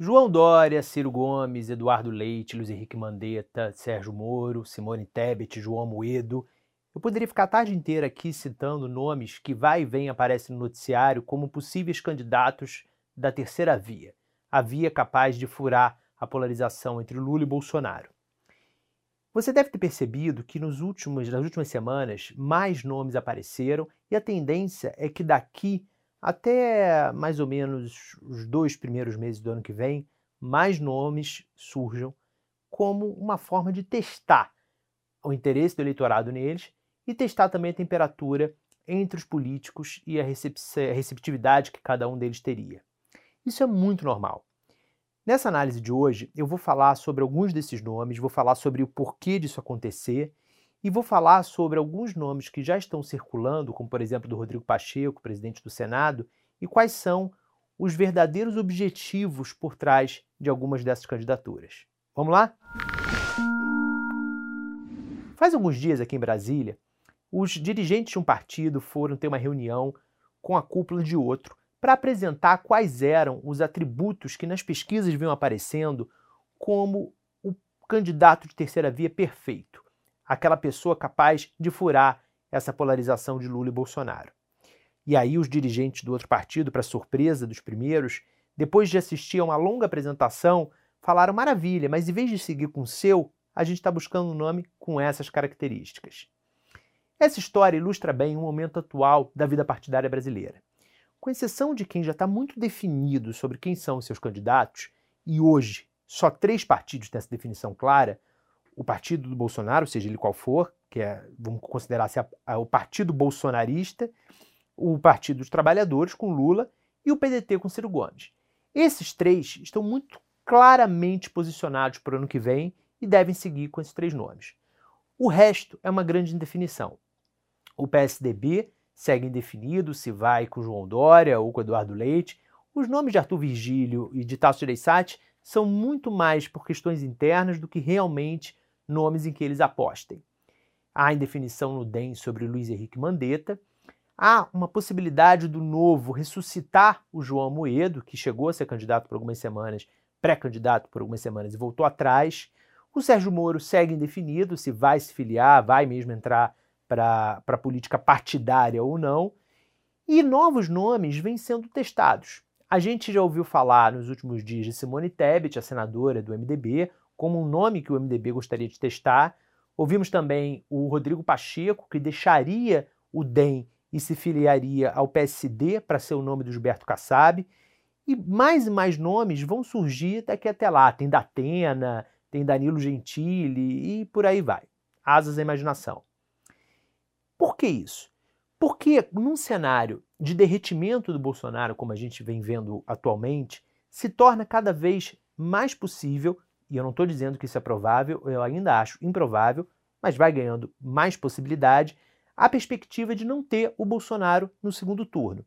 João Dória, Ciro Gomes, Eduardo Leite, Luiz Henrique Mandetta, Sérgio Moro, Simone Tebet, João Moedo. Eu poderia ficar a tarde inteira aqui citando nomes que vai e vem aparecem no noticiário como possíveis candidatos da terceira via, a via capaz de furar a polarização entre Lula e Bolsonaro. Você deve ter percebido que nos últimos, nas últimas semanas mais nomes apareceram e a tendência é que daqui até mais ou menos os dois primeiros meses do ano que vem, mais nomes surjam como uma forma de testar o interesse do eleitorado neles e testar também a temperatura entre os políticos e a receptividade que cada um deles teria. Isso é muito normal. Nessa análise de hoje, eu vou falar sobre alguns desses nomes, vou falar sobre o porquê disso acontecer e vou falar sobre alguns nomes que já estão circulando, como por exemplo do Rodrigo Pacheco, presidente do Senado, e quais são os verdadeiros objetivos por trás de algumas dessas candidaturas. Vamos lá? Faz alguns dias aqui em Brasília, os dirigentes de um partido foram ter uma reunião com a cúpula de outro para apresentar quais eram os atributos que nas pesquisas vinham aparecendo como o candidato de terceira via perfeito aquela pessoa capaz de furar essa polarização de Lula e Bolsonaro. E aí os dirigentes do outro partido, para surpresa dos primeiros, depois de assistir a uma longa apresentação, falaram maravilha, mas em vez de seguir com o seu, a gente está buscando um nome com essas características. Essa história ilustra bem o momento atual da vida partidária brasileira. Com exceção de quem já está muito definido sobre quem são seus candidatos, e hoje só três partidos têm essa definição clara, o partido do Bolsonaro, seja ele qual for, que é, vamos considerar assim, a, a, o partido bolsonarista, o Partido dos Trabalhadores com Lula e o PDT com Ciro Gomes. Esses três estão muito claramente posicionados para o ano que vem e devem seguir com esses três nomes. O resto é uma grande indefinição. O PSDB segue indefinido se vai com João Dória ou com Eduardo Leite. Os nomes de Arthur Virgílio e de Tasso Gereissati são muito mais por questões internas do que realmente nomes em que eles apostem. Há indefinição no DEM sobre Luiz Henrique Mandetta. Há uma possibilidade do novo ressuscitar o João Moedo, que chegou a ser candidato por algumas semanas, pré-candidato por algumas semanas e voltou atrás. O Sérgio Moro segue indefinido se vai se filiar, vai mesmo entrar para a política partidária ou não. E novos nomes vêm sendo testados. A gente já ouviu falar nos últimos dias de Simone Tebet, a senadora do MDB, como um nome que o MDB gostaria de testar. Ouvimos também o Rodrigo Pacheco, que deixaria o DEM e se filiaria ao PSD para ser o nome do Gilberto Kassab. E mais e mais nomes vão surgir daqui até lá. Tem Datena, tem Danilo Gentili e por aí vai. Asas da imaginação. Por que isso? Porque num cenário de derretimento do Bolsonaro, como a gente vem vendo atualmente, se torna cada vez mais possível e eu não estou dizendo que isso é provável, eu ainda acho improvável, mas vai ganhando mais possibilidade, a perspectiva de não ter o Bolsonaro no segundo turno.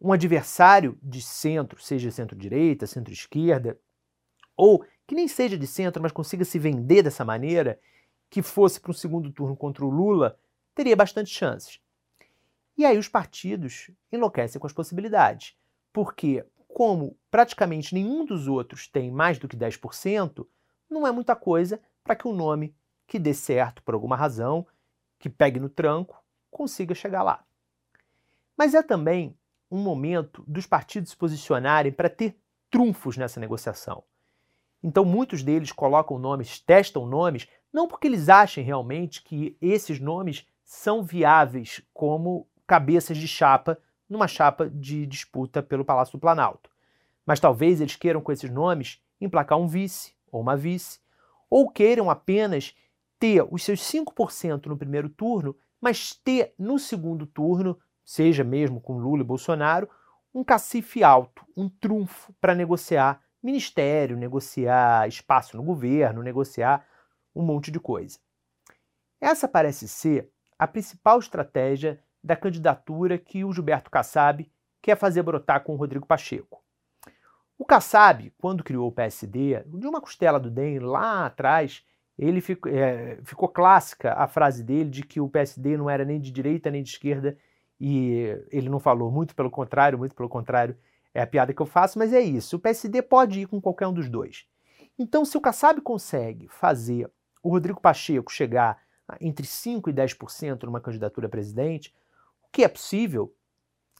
Um adversário de centro, seja centro-direita, centro-esquerda, ou que nem seja de centro, mas consiga se vender dessa maneira, que fosse para um segundo turno contra o Lula, teria bastante chances. E aí os partidos enlouquecem com as possibilidades, porque como praticamente nenhum dos outros tem mais do que 10%, não é muita coisa para que um nome que dê certo por alguma razão, que pegue no tranco, consiga chegar lá. Mas é também um momento dos partidos se posicionarem para ter trunfos nessa negociação. Então muitos deles colocam nomes, testam nomes, não porque eles achem realmente que esses nomes são viáveis como cabeças de chapa numa chapa de disputa pelo Palácio do Planalto. Mas talvez eles queiram, com esses nomes, emplacar um vice ou uma vice, ou queiram apenas ter os seus 5% no primeiro turno, mas ter no segundo turno, seja mesmo com Lula e Bolsonaro, um cacife alto, um trunfo para negociar ministério, negociar espaço no governo, negociar um monte de coisa. Essa parece ser a principal estratégia da candidatura que o Gilberto Kassab quer fazer brotar com o Rodrigo Pacheco. O Kassab, quando criou o PSD, de uma costela do DEM lá atrás, ele ficou, é, ficou clássica a frase dele de que o PSD não era nem de direita nem de esquerda, e ele não falou, muito pelo contrário, muito pelo contrário, É a piada que eu faço, mas é isso. O PSD pode ir com qualquer um dos dois. Então, se o Kassab consegue fazer o Rodrigo Pacheco chegar entre 5% e 10% numa candidatura a presidente, o que é possível,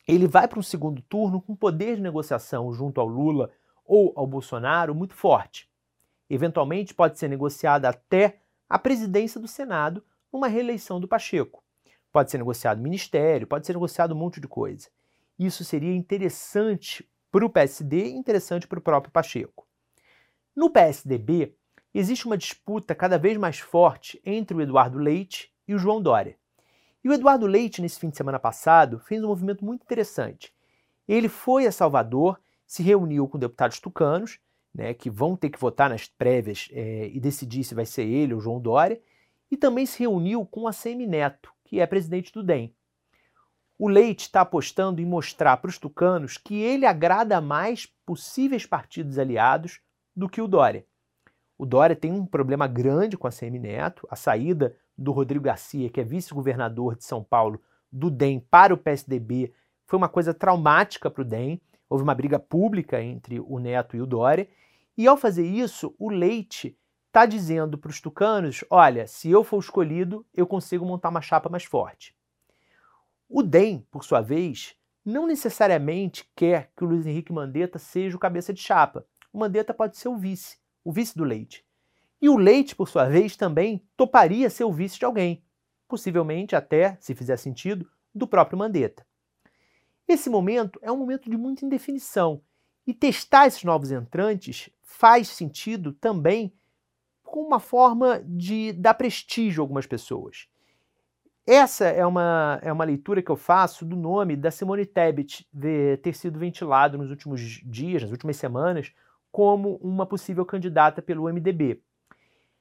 ele vai para um segundo turno com poder de negociação junto ao Lula ou ao Bolsonaro muito forte. Eventualmente pode ser negociada até a presidência do Senado numa reeleição do Pacheco. Pode ser negociado ministério, pode ser negociado um monte de coisa. Isso seria interessante para o PSD e interessante para o próprio Pacheco. No PSDB, existe uma disputa cada vez mais forte entre o Eduardo Leite e o João Dória. E o Eduardo Leite, nesse fim de semana passado, fez um movimento muito interessante. Ele foi a Salvador, se reuniu com deputados tucanos, né, que vão ter que votar nas prévias é, e decidir se vai ser ele ou João Dória, e também se reuniu com a Semi Neto, que é presidente do DEM. O Leite está apostando em mostrar para os tucanos que ele agrada mais possíveis partidos aliados do que o Dória. O Dória tem um problema grande com a CM Neto, a saída do Rodrigo Garcia, que é vice-governador de São Paulo, do DEM para o PSDB, foi uma coisa traumática para o DEM. Houve uma briga pública entre o Neto e o Dória. E ao fazer isso, o Leite está dizendo para os tucanos: olha, se eu for escolhido, eu consigo montar uma chapa mais forte. O DEM, por sua vez, não necessariamente quer que o Luiz Henrique Mandetta seja o cabeça de chapa. O Mandetta pode ser o vice, o vice do Leite. E o Leite, por sua vez, também toparia ser o vice de alguém, possivelmente até, se fizer sentido, do próprio Mandetta. Esse momento é um momento de muita indefinição e testar esses novos entrantes faz sentido também com uma forma de dar prestígio a algumas pessoas. Essa é uma, é uma leitura que eu faço do nome da Simone Tebet ter sido ventilado nos últimos dias, nas últimas semanas, como uma possível candidata pelo MDB.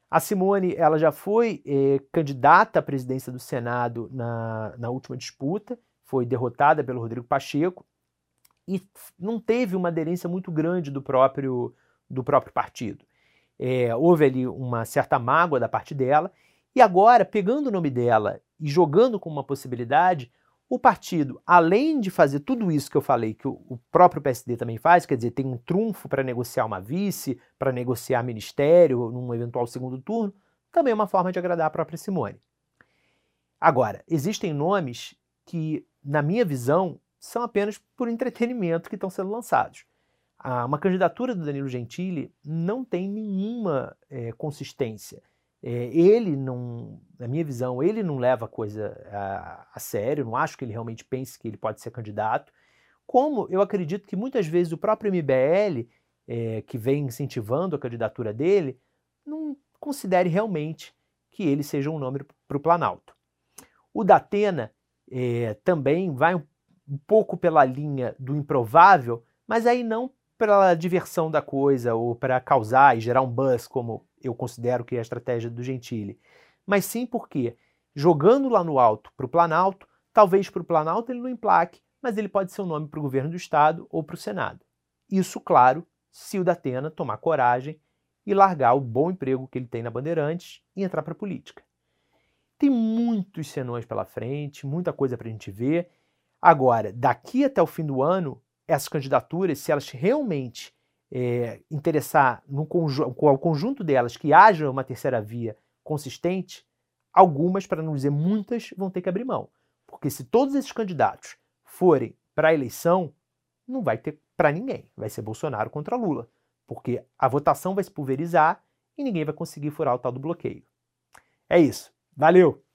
A Simone ela já foi eh, candidata à presidência do Senado na, na última disputa, foi derrotada pelo Rodrigo Pacheco e não teve uma aderência muito grande do próprio, do próprio partido. É, houve ali uma certa mágoa da parte dela, e agora, pegando o nome dela e jogando como uma possibilidade, o partido, além de fazer tudo isso que eu falei, que o próprio PSD também faz, quer dizer, tem um trunfo para negociar uma vice, para negociar ministério num eventual segundo turno, também é uma forma de agradar a própria Simone. Agora, existem nomes que, na minha visão, são apenas por entretenimento que estão sendo lançados. Ah, uma candidatura do Danilo Gentili não tem nenhuma é, consistência. É, ele não, na minha visão, ele não leva a coisa a, a sério, não acho que ele realmente pense que ele pode ser candidato. Como eu acredito que muitas vezes o próprio MBL, é, que vem incentivando a candidatura dele, não considere realmente que ele seja um nome para o Planalto. O Datena é, também vai um, um pouco pela linha do improvável, mas aí não pela diversão da coisa ou para causar e gerar um buzz, como eu considero que é a estratégia do Gentili, mas sim porque, jogando lá no alto para o Planalto, talvez para o Planalto ele não emplaque, mas ele pode ser um nome para o governo do Estado ou para o Senado. Isso, claro, se o Datena tomar coragem e largar o bom emprego que ele tem na Bandeirantes e entrar para a política. Tem muitos senões pela frente, muita coisa para a gente ver. Agora, daqui até o fim do ano, essas candidaturas, se elas realmente é, interessar no conjunto delas que haja uma terceira via consistente, algumas, para não dizer muitas, vão ter que abrir mão. Porque se todos esses candidatos forem para a eleição, não vai ter para ninguém. Vai ser Bolsonaro contra Lula. Porque a votação vai se pulverizar e ninguém vai conseguir furar o tal do bloqueio. É isso. Valeu!